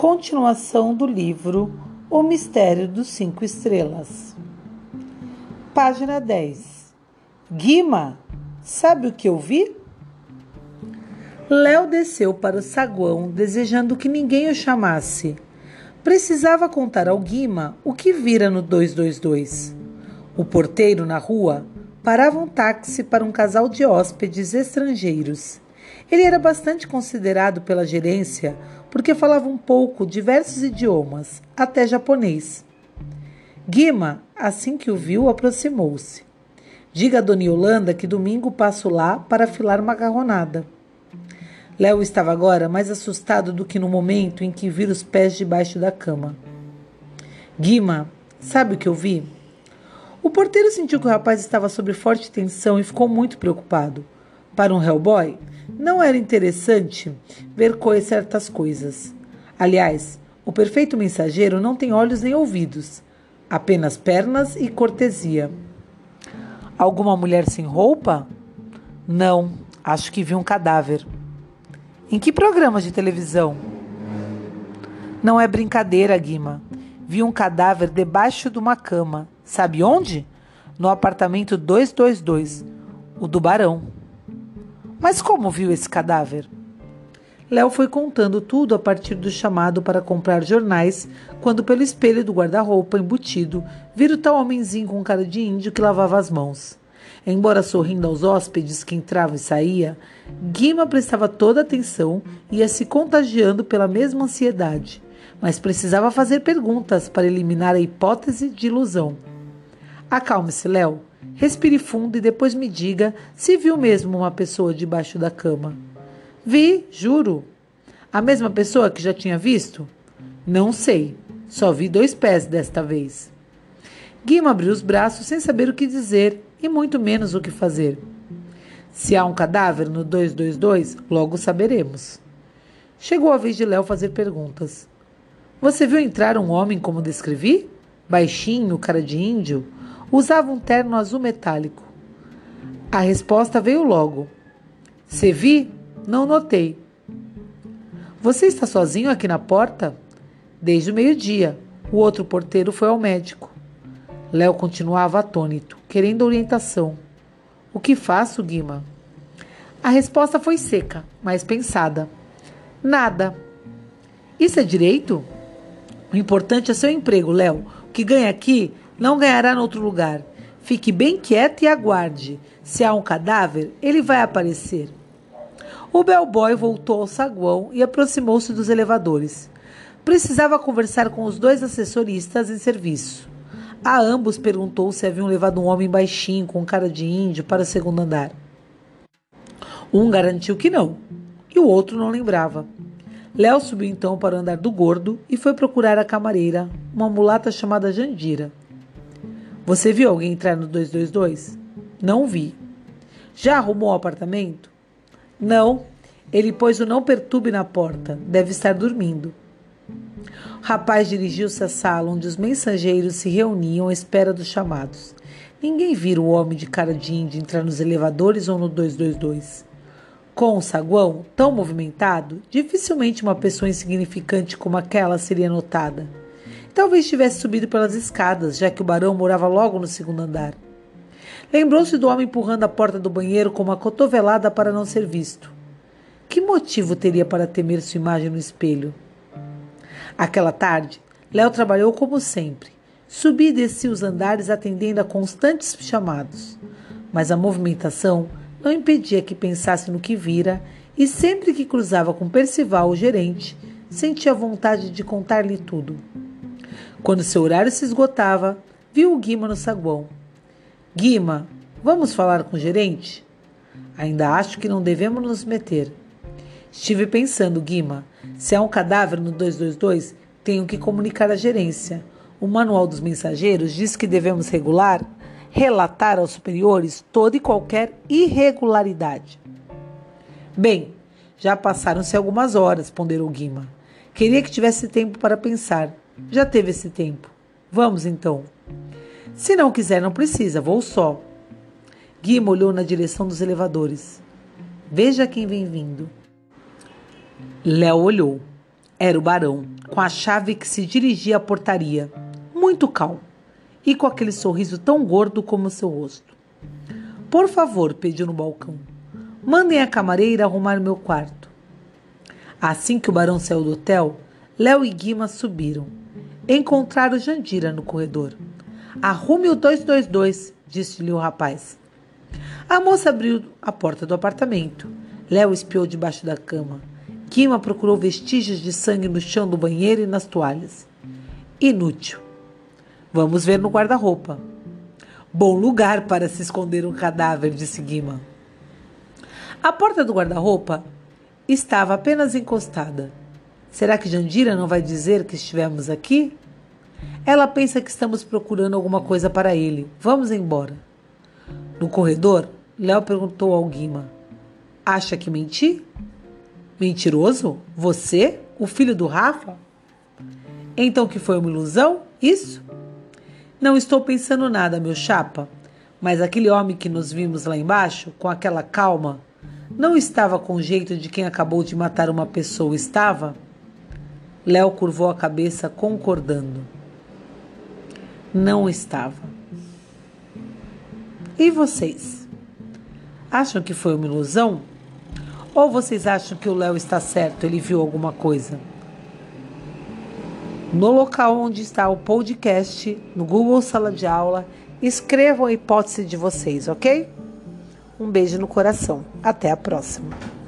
Continuação do livro O Mistério dos Cinco Estrelas. Página 10. Guima, sabe o que eu vi? Léo desceu para o saguão, desejando que ninguém o chamasse. Precisava contar ao Guima o que vira no 222. O porteiro na rua parava um táxi para um casal de hóspedes estrangeiros. Ele era bastante considerado pela gerência porque falava um pouco diversos idiomas, até japonês. Guima, assim que o viu, aproximou-se. Diga a Dona Yolanda que domingo passo lá para filar macarronada. Léo estava agora mais assustado do que no momento em que vira os pés debaixo da cama. Guima, sabe o que eu vi? O porteiro sentiu que o rapaz estava sob forte tensão e ficou muito preocupado. Para um Hellboy, não era interessante ver certas coisas. Aliás, o perfeito mensageiro não tem olhos nem ouvidos, apenas pernas e cortesia. Alguma mulher sem roupa? Não, acho que vi um cadáver. Em que programa de televisão? Não é brincadeira, Guima. Vi um cadáver debaixo de uma cama. Sabe onde? No apartamento 222, o do Barão. Mas como viu esse cadáver? Léo foi contando tudo a partir do chamado para comprar jornais, quando pelo espelho do guarda-roupa embutido, vira o tal homenzinho com cara de índio que lavava as mãos. Embora sorrindo aos hóspedes que entravam e saía, Guima prestava toda atenção e ia se contagiando pela mesma ansiedade, mas precisava fazer perguntas para eliminar a hipótese de ilusão. Acalme-se, Léo. Respire fundo e depois me diga se viu mesmo uma pessoa debaixo da cama. Vi, juro. A mesma pessoa que já tinha visto? Não sei. Só vi dois pés desta vez. Guima abriu os braços sem saber o que dizer e muito menos o que fazer. Se há um cadáver no 222, logo saberemos. Chegou a vez de Léo fazer perguntas. Você viu entrar um homem como descrevi? Baixinho, cara de índio? Usava um terno azul metálico. A resposta veio logo. Se vi? Não notei. Você está sozinho aqui na porta? Desde o meio-dia. O outro porteiro foi ao médico. Léo continuava atônito, querendo orientação. O que faço, Guima? A resposta foi seca, mas pensada. Nada. Isso é direito? O importante é seu emprego, Léo. O que ganha aqui não ganhará em outro lugar. Fique bem quieto e aguarde. Se há um cadáver, ele vai aparecer. O bellboy voltou ao saguão e aproximou-se dos elevadores. Precisava conversar com os dois assessoristas em serviço. A ambos perguntou se haviam levado um homem baixinho com cara de índio para o segundo andar. Um garantiu que não, e o outro não lembrava. Léo subiu então para o andar do gordo e foi procurar a camareira, uma mulata chamada Jandira. Você viu alguém entrar no 222? Não vi. Já arrumou o apartamento? Não. Ele pôs o não perturbe na porta. Deve estar dormindo. O rapaz dirigiu-se à sala onde os mensageiros se reuniam à espera dos chamados. Ninguém vira o homem de cara de índio entrar nos elevadores ou no 222. Com o saguão tão movimentado, dificilmente uma pessoa insignificante como aquela seria notada. Talvez tivesse subido pelas escadas, já que o barão morava logo no segundo andar. Lembrou-se do homem empurrando a porta do banheiro com uma cotovelada para não ser visto. Que motivo teria para temer sua imagem no espelho? Aquela tarde, Léo trabalhou como sempre. Subia e descia os andares atendendo a constantes chamados. Mas a movimentação não impedia que pensasse no que vira e sempre que cruzava com Percival, o gerente, sentia vontade de contar-lhe tudo. Quando seu horário se esgotava, viu o Guima no saguão. Guima, vamos falar com o gerente? Ainda acho que não devemos nos meter. Estive pensando, Guima, se há um cadáver no 222, tenho que comunicar à gerência. O manual dos mensageiros diz que devemos regular, relatar aos superiores toda e qualquer irregularidade. Bem, já passaram-se algumas horas, ponderou Guima. Queria que tivesse tempo para pensar. Já teve esse tempo. Vamos então. Se não quiser, não precisa, vou só. Guima olhou na direção dos elevadores. Veja quem vem vindo. Léo olhou. Era o barão, com a chave que se dirigia à portaria, muito calmo e com aquele sorriso tão gordo como seu rosto. Por favor, pediu no balcão, mandem a camareira arrumar meu quarto. Assim que o barão saiu do hotel, Léo e Guima subiram. Encontraram Jandira no corredor. Arrume o 222, disse-lhe o rapaz. A moça abriu a porta do apartamento. Léo espiou debaixo da cama. Guima procurou vestígios de sangue no chão do banheiro e nas toalhas. Inútil. Vamos ver no guarda-roupa. Bom lugar para se esconder um cadáver, disse Guima. A porta do guarda-roupa estava apenas encostada. Será que Jandira não vai dizer que estivemos aqui? Ela pensa que estamos procurando alguma coisa para ele. Vamos embora. No corredor, Léo perguntou ao Guima: Acha que menti? Mentiroso? Você? O filho do Rafa? Então que foi uma ilusão? Isso? Não estou pensando nada, meu chapa. Mas aquele homem que nos vimos lá embaixo, com aquela calma, não estava com o jeito de quem acabou de matar uma pessoa, estava? Léo curvou a cabeça, concordando. Não estava. E vocês? Acham que foi uma ilusão? Ou vocês acham que o Léo está certo, ele viu alguma coisa? no local onde está o podcast, no Google Sala de Aula. Escrevam a hipótese de vocês, ok? Um beijo no coração. Até a próxima.